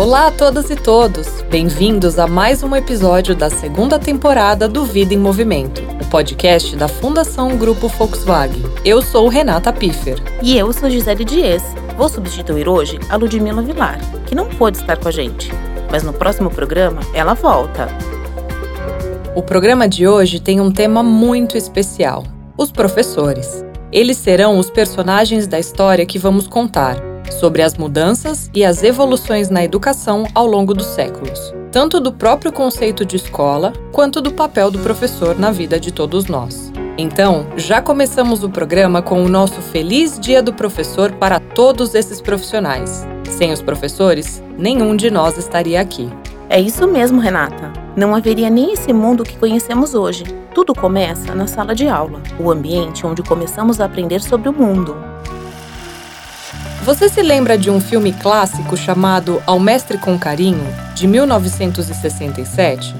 Olá a todas e todos! Bem-vindos a mais um episódio da segunda temporada do Vida em Movimento, o podcast da Fundação Grupo Volkswagen. Eu sou Renata Piffer. E eu sou Gisele Dias. Vou substituir hoje a Ludmila Vilar, que não pôde estar com a gente. Mas no próximo programa ela volta. O programa de hoje tem um tema muito especial: os professores. Eles serão os personagens da história que vamos contar sobre as mudanças e as evoluções na educação ao longo dos séculos, tanto do próprio conceito de escola quanto do papel do professor na vida de todos nós. Então, já começamos o programa com o nosso Feliz Dia do Professor para todos esses profissionais. Sem os professores, nenhum de nós estaria aqui. É isso mesmo, Renata. Não haveria nem esse mundo que conhecemos hoje. Tudo começa na sala de aula, o ambiente onde começamos a aprender sobre o mundo, você se lembra de um filme clássico chamado Ao Mestre com Carinho, de 1967?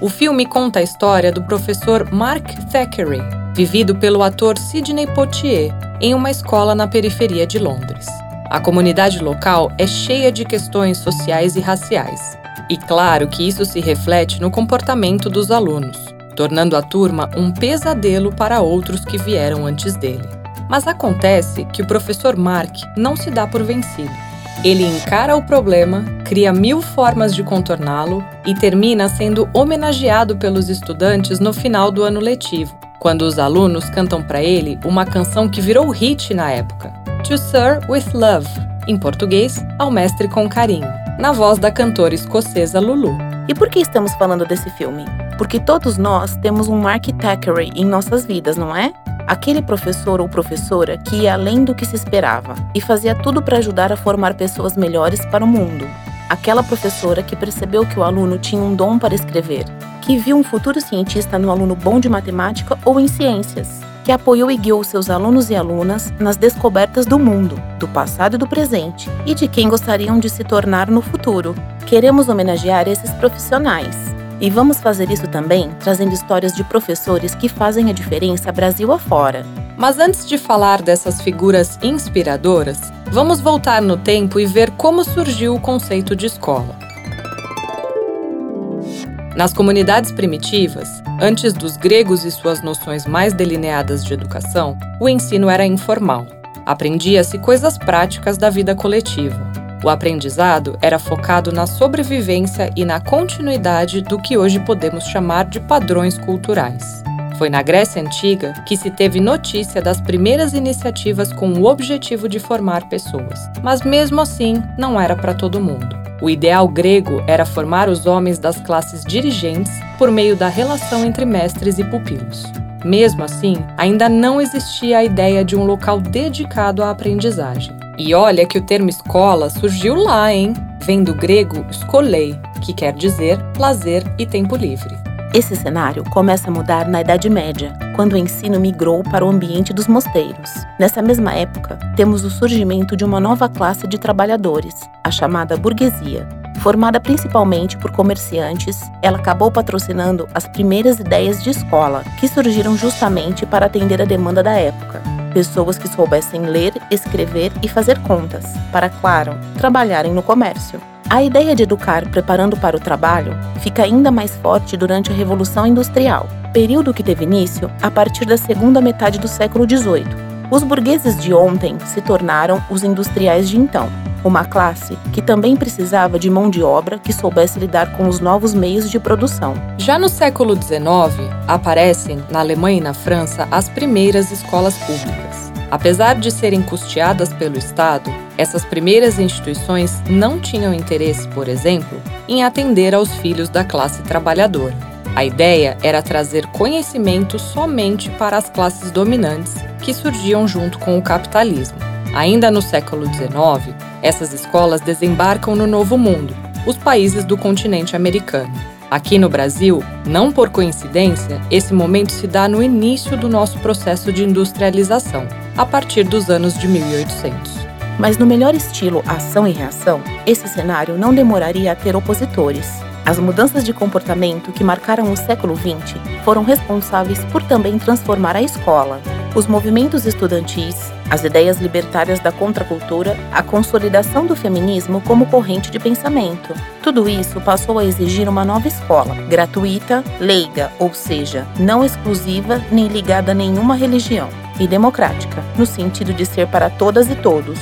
O filme conta a história do professor Mark Thackeray, vivido pelo ator Sidney Poitier, em uma escola na periferia de Londres. A comunidade local é cheia de questões sociais e raciais. E claro que isso se reflete no comportamento dos alunos, tornando a turma um pesadelo para outros que vieram antes dele. Mas acontece que o professor Mark não se dá por vencido. Ele encara o problema, cria mil formas de contorná-lo e termina sendo homenageado pelos estudantes no final do ano letivo, quando os alunos cantam para ele uma canção que virou hit na época, To Sir with Love, em português, Ao Mestre com Carinho, na voz da cantora escocesa Lulu. E por que estamos falando desse filme? Porque todos nós temos um Mark Thackeray em nossas vidas, não é? Aquele professor ou professora que ia além do que se esperava e fazia tudo para ajudar a formar pessoas melhores para o mundo. Aquela professora que percebeu que o aluno tinha um dom para escrever, que viu um futuro cientista no aluno bom de matemática ou em ciências, que apoiou e guiou seus alunos e alunas nas descobertas do mundo, do passado e do presente, e de quem gostariam de se tornar no futuro. Queremos homenagear esses profissionais e vamos fazer isso também trazendo histórias de professores que fazem a diferença Brasil afora. Mas antes de falar dessas figuras inspiradoras, vamos voltar no tempo e ver como surgiu o conceito de escola. Nas comunidades primitivas, antes dos gregos e suas noções mais delineadas de educação, o ensino era informal. Aprendia-se coisas práticas da vida coletiva o aprendizado era focado na sobrevivência e na continuidade do que hoje podemos chamar de padrões culturais. Foi na Grécia Antiga que se teve notícia das primeiras iniciativas com o objetivo de formar pessoas, mas mesmo assim não era para todo mundo. O ideal grego era formar os homens das classes dirigentes por meio da relação entre mestres e pupilos. Mesmo assim, ainda não existia a ideia de um local dedicado à aprendizagem. E olha que o termo escola surgiu lá, hein? Vem do grego skolei, que quer dizer lazer e tempo livre. Esse cenário começa a mudar na Idade Média, quando o ensino migrou para o ambiente dos mosteiros. Nessa mesma época, temos o surgimento de uma nova classe de trabalhadores, a chamada burguesia. Formada principalmente por comerciantes, ela acabou patrocinando as primeiras ideias de escola, que surgiram justamente para atender a demanda da época pessoas que soubessem ler, escrever e fazer contas, para, claro, trabalharem no comércio. A ideia de educar preparando para o trabalho fica ainda mais forte durante a Revolução Industrial, período que teve início a partir da segunda metade do século XVIII. Os burgueses de ontem se tornaram os industriais de então, uma classe que também precisava de mão de obra que soubesse lidar com os novos meios de produção. Já no século XIX, aparecem, na Alemanha e na França, as primeiras escolas públicas. Apesar de serem custeadas pelo Estado, essas primeiras instituições não tinham interesse, por exemplo, em atender aos filhos da classe trabalhadora. A ideia era trazer conhecimento somente para as classes dominantes que surgiam junto com o capitalismo. Ainda no século XIX, essas escolas desembarcam no Novo Mundo, os países do continente americano. Aqui no Brasil, não por coincidência, esse momento se dá no início do nosso processo de industrialização, a partir dos anos de 1800. Mas no melhor estilo ação e reação, esse cenário não demoraria a ter opositores. As mudanças de comportamento que marcaram o século XX foram responsáveis por também transformar a escola, os movimentos estudantis, as ideias libertárias da contracultura, a consolidação do feminismo como corrente de pensamento. Tudo isso passou a exigir uma nova escola, gratuita, leiga, ou seja, não exclusiva nem ligada a nenhuma religião, e democrática, no sentido de ser para todas e todos.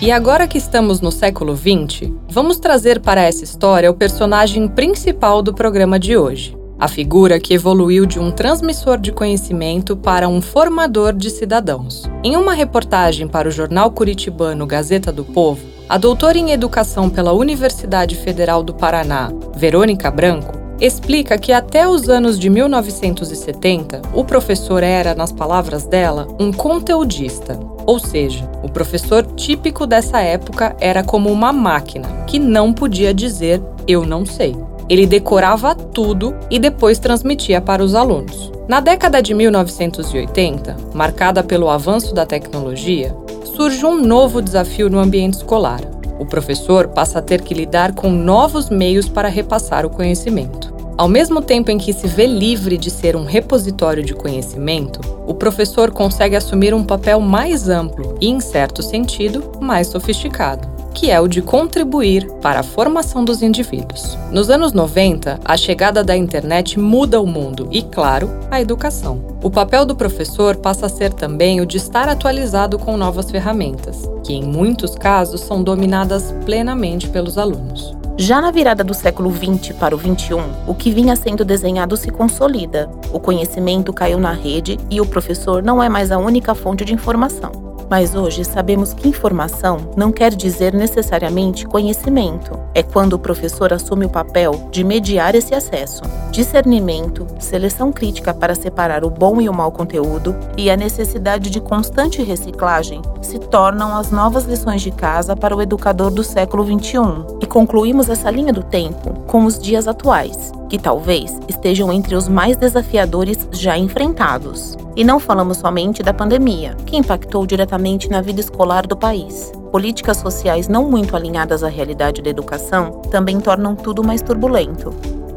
E agora que estamos no século XX, vamos trazer para essa história o personagem principal do programa de hoje, a figura que evoluiu de um transmissor de conhecimento para um formador de cidadãos. Em uma reportagem para o jornal curitibano Gazeta do Povo, a doutora em educação pela Universidade Federal do Paraná, Verônica Branco, explica que até os anos de 1970, o professor era, nas palavras dela, um conteudista. Ou seja, o professor típico dessa época era como uma máquina que não podia dizer eu não sei. Ele decorava tudo e depois transmitia para os alunos. Na década de 1980, marcada pelo avanço da tecnologia, surge um novo desafio no ambiente escolar. O professor passa a ter que lidar com novos meios para repassar o conhecimento. Ao mesmo tempo em que se vê livre de ser um repositório de conhecimento, o professor consegue assumir um papel mais amplo e, em certo sentido, mais sofisticado que é o de contribuir para a formação dos indivíduos. Nos anos 90, a chegada da internet muda o mundo e, claro, a educação. O papel do professor passa a ser também o de estar atualizado com novas ferramentas, que em muitos casos são dominadas plenamente pelos alunos. Já na virada do século XX para o XXI, o que vinha sendo desenhado se consolida. O conhecimento caiu na rede e o professor não é mais a única fonte de informação. Mas hoje sabemos que informação não quer dizer necessariamente conhecimento. É quando o professor assume o papel de mediar esse acesso. Discernimento, seleção crítica para separar o bom e o mau conteúdo e a necessidade de constante reciclagem se tornam as novas lições de casa para o educador do século XXI. E concluímos essa linha do tempo com os dias atuais, que talvez estejam entre os mais desafiadores já enfrentados. E não falamos somente da pandemia, que impactou diretamente na vida escolar do país. Políticas sociais não muito alinhadas à realidade da educação também tornam tudo mais turbulento.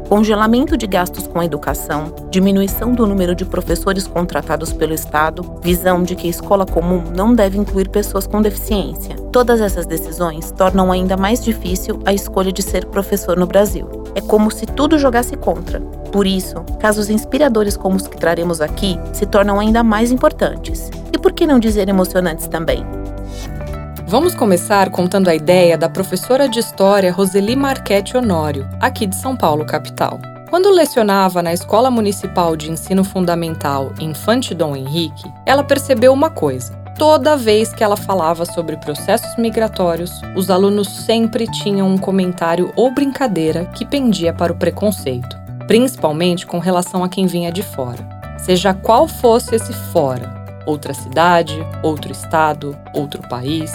Congelamento de gastos com a educação, diminuição do número de professores contratados pelo Estado, visão de que a escola comum não deve incluir pessoas com deficiência. Todas essas decisões tornam ainda mais difícil a escolha de ser professor no Brasil. É como se tudo jogasse contra, por isso, casos inspiradores como os que traremos aqui se tornam ainda mais importantes. E por que não dizer emocionantes também? Vamos começar contando a ideia da professora de História Roseli Marchetti Honório, aqui de São Paulo, capital. Quando lecionava na Escola Municipal de Ensino Fundamental Infante Dom Henrique, ela percebeu uma coisa. Toda vez que ela falava sobre processos migratórios, os alunos sempre tinham um comentário ou brincadeira que pendia para o preconceito principalmente com relação a quem vinha de fora. Seja qual fosse esse fora, outra cidade, outro estado, outro país,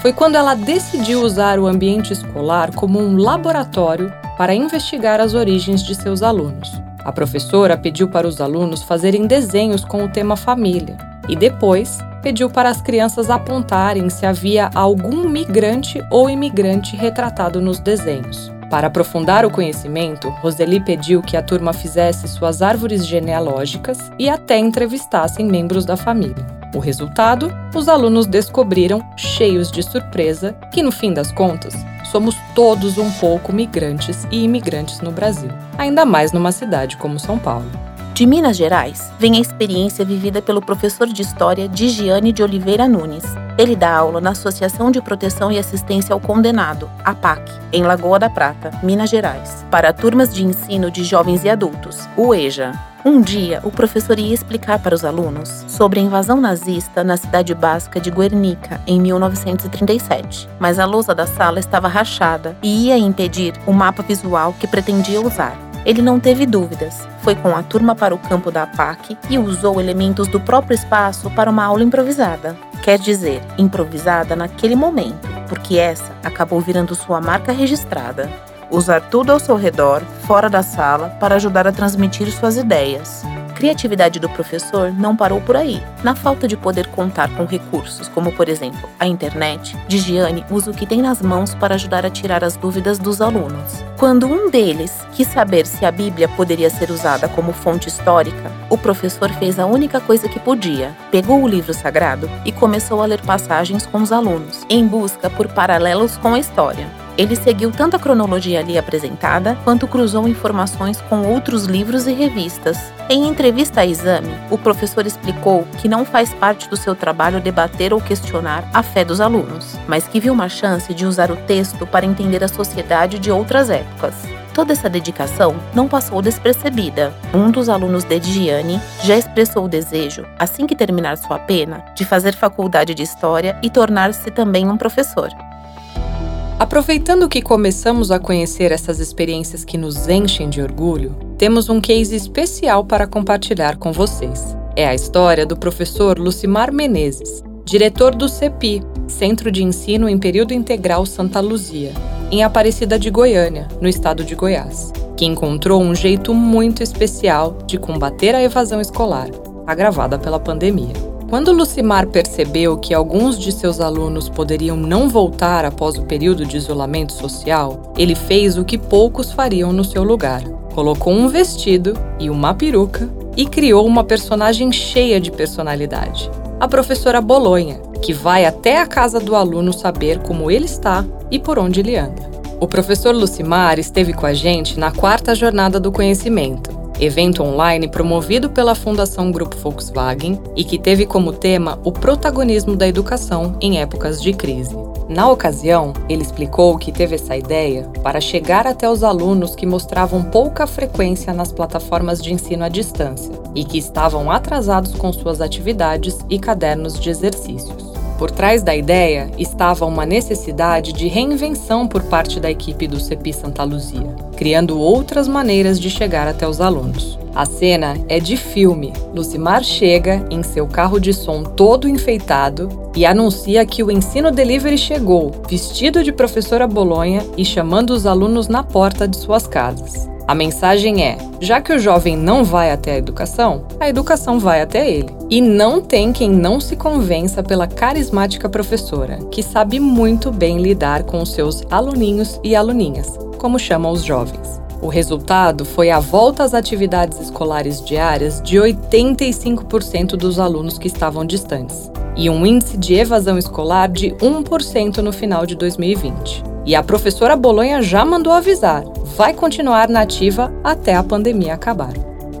foi quando ela decidiu usar o ambiente escolar como um laboratório para investigar as origens de seus alunos. A professora pediu para os alunos fazerem desenhos com o tema família e depois pediu para as crianças apontarem se havia algum migrante ou imigrante retratado nos desenhos. Para aprofundar o conhecimento, Roseli pediu que a turma fizesse suas árvores genealógicas e até entrevistassem membros da família. O resultado? Os alunos descobriram, cheios de surpresa, que no fim das contas, somos todos um pouco migrantes e imigrantes no Brasil, ainda mais numa cidade como São Paulo. De Minas Gerais, vem a experiência vivida pelo professor de História Digiane de Oliveira Nunes, ele dá aula na Associação de Proteção e Assistência ao Condenado, APAC, em Lagoa da Prata, Minas Gerais, para turmas de ensino de jovens e adultos, o EJA. Um dia, o professor ia explicar para os alunos sobre a invasão nazista na cidade basca de Guernica, em 1937. Mas a lousa da sala estava rachada e ia impedir o mapa visual que pretendia usar. Ele não teve dúvidas. Foi com a turma para o campo da APAC e usou elementos do próprio espaço para uma aula improvisada. Quer dizer, improvisada naquele momento, porque essa acabou virando sua marca registrada. Usar tudo ao seu redor, fora da sala, para ajudar a transmitir suas ideias. Criatividade do professor não parou por aí. Na falta de poder contar com recursos, como por exemplo a internet, Digiane usa o que tem nas mãos para ajudar a tirar as dúvidas dos alunos. Quando um deles quis saber se a Bíblia poderia ser usada como fonte histórica, o professor fez a única coisa que podia: pegou o livro sagrado e começou a ler passagens com os alunos, em busca por paralelos com a história. Ele seguiu tanto a cronologia ali apresentada, quanto cruzou informações com outros livros e revistas. Em entrevista a exame, o professor explicou que não faz parte do seu trabalho debater ou questionar a fé dos alunos, mas que viu uma chance de usar o texto para entender a sociedade de outras épocas. Toda essa dedicação não passou despercebida. Um dos alunos de Gianni já expressou o desejo, assim que terminar sua pena, de fazer faculdade de História e tornar-se também um professor. Aproveitando que começamos a conhecer essas experiências que nos enchem de orgulho, temos um case especial para compartilhar com vocês. É a história do professor Lucimar Menezes, diretor do CEPI, Centro de Ensino em Período Integral Santa Luzia, em Aparecida de Goiânia, no estado de Goiás, que encontrou um jeito muito especial de combater a evasão escolar, agravada pela pandemia. Quando Lucimar percebeu que alguns de seus alunos poderiam não voltar após o período de isolamento social, ele fez o que poucos fariam no seu lugar. Colocou um vestido e uma peruca e criou uma personagem cheia de personalidade. A professora Bolonha, que vai até a casa do aluno saber como ele está e por onde ele anda. O professor Lucimar esteve com a gente na quarta jornada do conhecimento evento online promovido pela Fundação Grupo Volkswagen e que teve como tema o protagonismo da educação em épocas de crise. Na ocasião, ele explicou que teve essa ideia para chegar até os alunos que mostravam pouca frequência nas plataformas de ensino à distância e que estavam atrasados com suas atividades e cadernos de exercícios. Por trás da ideia estava uma necessidade de reinvenção por parte da equipe do CEPI Santa Luzia, criando outras maneiras de chegar até os alunos. A cena é de filme. Lucimar chega em seu carro de som todo enfeitado e anuncia que o ensino delivery chegou, vestido de professora Bolonha e chamando os alunos na porta de suas casas. A mensagem é: já que o jovem não vai até a educação, a educação vai até ele. E não tem quem não se convença pela carismática professora, que sabe muito bem lidar com os seus aluninhos e aluninhas, como chamam os jovens. O resultado foi a volta às atividades escolares diárias de 85% dos alunos que estavam distantes e um índice de evasão escolar de 1% no final de 2020. E a professora Bolonha já mandou avisar: vai continuar nativa até a pandemia acabar.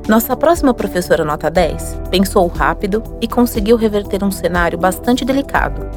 Nossa próxima professora nota 10 pensou rápido e conseguiu reverter um cenário bastante delicado.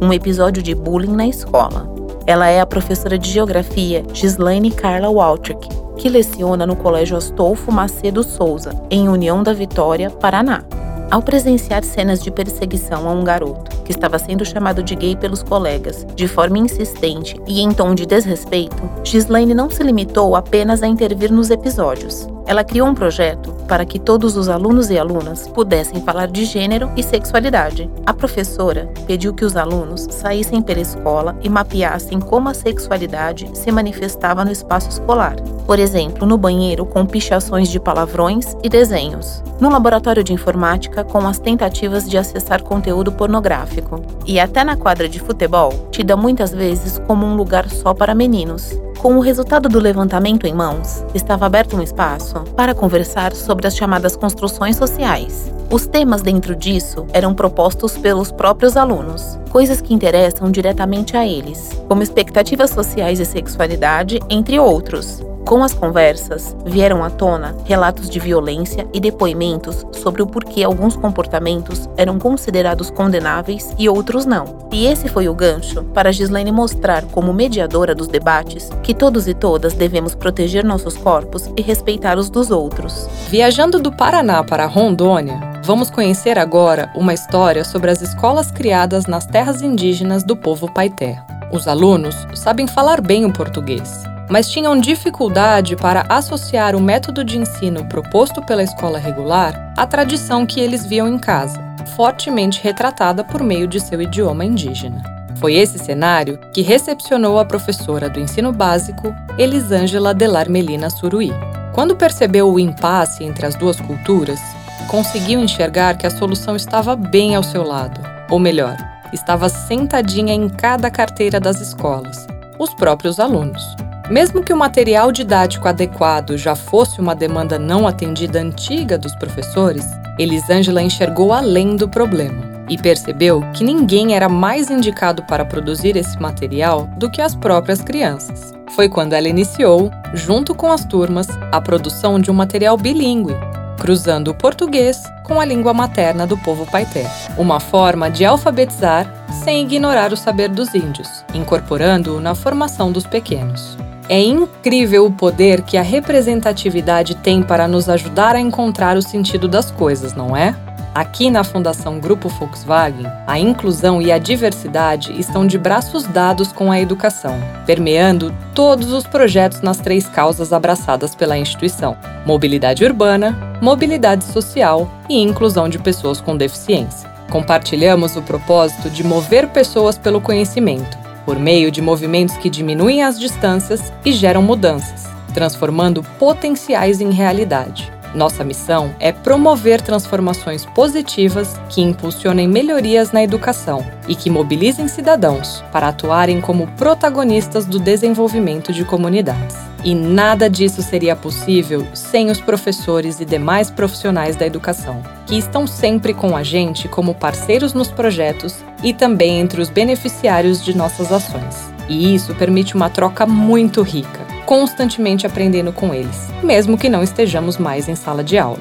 Um episódio de bullying na escola. Ela é a professora de geografia Gislaine Carla Waltrick, que leciona no Colégio Astolfo Macedo Souza, em União da Vitória, Paraná. Ao presenciar cenas de perseguição a um garoto que estava sendo chamado de gay pelos colegas, de forma insistente e em tom de desrespeito, Gislaine não se limitou apenas a intervir nos episódios. Ela criou um projeto para que todos os alunos e alunas pudessem falar de gênero e sexualidade. A professora pediu que os alunos saíssem pela escola e mapeassem como a sexualidade se manifestava no espaço escolar. Por exemplo, no banheiro com pichações de palavrões e desenhos. No laboratório de informática com as tentativas de acessar conteúdo pornográfico. E até na quadra de futebol, tida muitas vezes como um lugar só para meninos. Com o resultado do levantamento em mãos, estava aberto um espaço para conversar sobre as chamadas construções sociais. Os temas dentro disso eram propostos pelos próprios alunos, coisas que interessam diretamente a eles, como expectativas sociais e sexualidade, entre outros. Com as conversas, vieram à tona relatos de violência e depoimentos sobre o porquê alguns comportamentos eram considerados condenáveis e outros não. E esse foi o gancho para Gislaine mostrar, como mediadora dos debates, que todos e todas devemos proteger nossos corpos e respeitar os dos outros. Viajando do Paraná para Rondônia, vamos conhecer agora uma história sobre as escolas criadas nas terras indígenas do povo Paité. Os alunos sabem falar bem o português mas tinham dificuldade para associar o método de ensino proposto pela escola regular à tradição que eles viam em casa, fortemente retratada por meio de seu idioma indígena. Foi esse cenário que recepcionou a professora do ensino básico, Elisângela Delar Melina Suruí. Quando percebeu o impasse entre as duas culturas, conseguiu enxergar que a solução estava bem ao seu lado, ou melhor, estava sentadinha em cada carteira das escolas, os próprios alunos. Mesmo que o material didático adequado já fosse uma demanda não atendida antiga dos professores, Elisângela enxergou além do problema e percebeu que ninguém era mais indicado para produzir esse material do que as próprias crianças. Foi quando ela iniciou, junto com as turmas, a produção de um material bilíngue, cruzando o português com a língua materna do povo paité, uma forma de alfabetizar sem ignorar o saber dos índios, incorporando-o na formação dos pequenos. É incrível o poder que a representatividade tem para nos ajudar a encontrar o sentido das coisas, não é? Aqui na Fundação Grupo Volkswagen, a inclusão e a diversidade estão de braços dados com a educação, permeando todos os projetos nas três causas abraçadas pela instituição: mobilidade urbana, mobilidade social e inclusão de pessoas com deficiência. Compartilhamos o propósito de mover pessoas pelo conhecimento, por meio de movimentos que diminuem as distâncias e geram mudanças, transformando potenciais em realidade. Nossa missão é promover transformações positivas que impulsionem melhorias na educação e que mobilizem cidadãos para atuarem como protagonistas do desenvolvimento de comunidades. E nada disso seria possível sem os professores e demais profissionais da educação, que estão sempre com a gente como parceiros nos projetos e também entre os beneficiários de nossas ações. E isso permite uma troca muito rica constantemente aprendendo com eles, mesmo que não estejamos mais em sala de aula.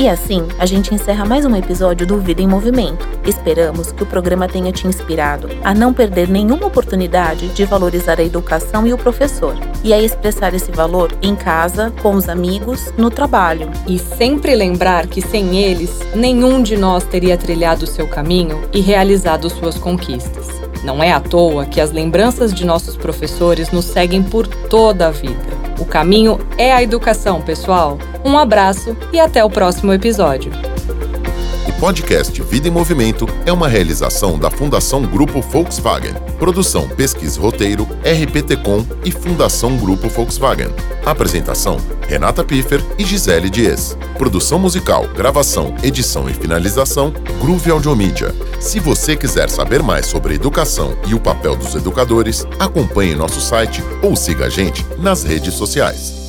E assim, a gente encerra mais um episódio do Vida em Movimento. Esperamos que o programa tenha te inspirado a não perder nenhuma oportunidade de valorizar a educação e o professor, e a expressar esse valor em casa, com os amigos, no trabalho. E sempre lembrar que sem eles, nenhum de nós teria trilhado seu caminho e realizado suas conquistas. Não é à toa que as lembranças de nossos professores nos seguem por toda a vida. O caminho é a educação, pessoal. Um abraço e até o próximo episódio. O podcast Vida em Movimento é uma realização da Fundação Grupo Volkswagen. Produção, pesquisa e roteiro, RPT-Com e Fundação Grupo Volkswagen. Apresentação, Renata Piffer e Gisele Dias. Produção musical, gravação, edição e finalização, Groove Audiomídia. Se você quiser saber mais sobre educação e o papel dos educadores, acompanhe nosso site ou siga a gente nas redes sociais.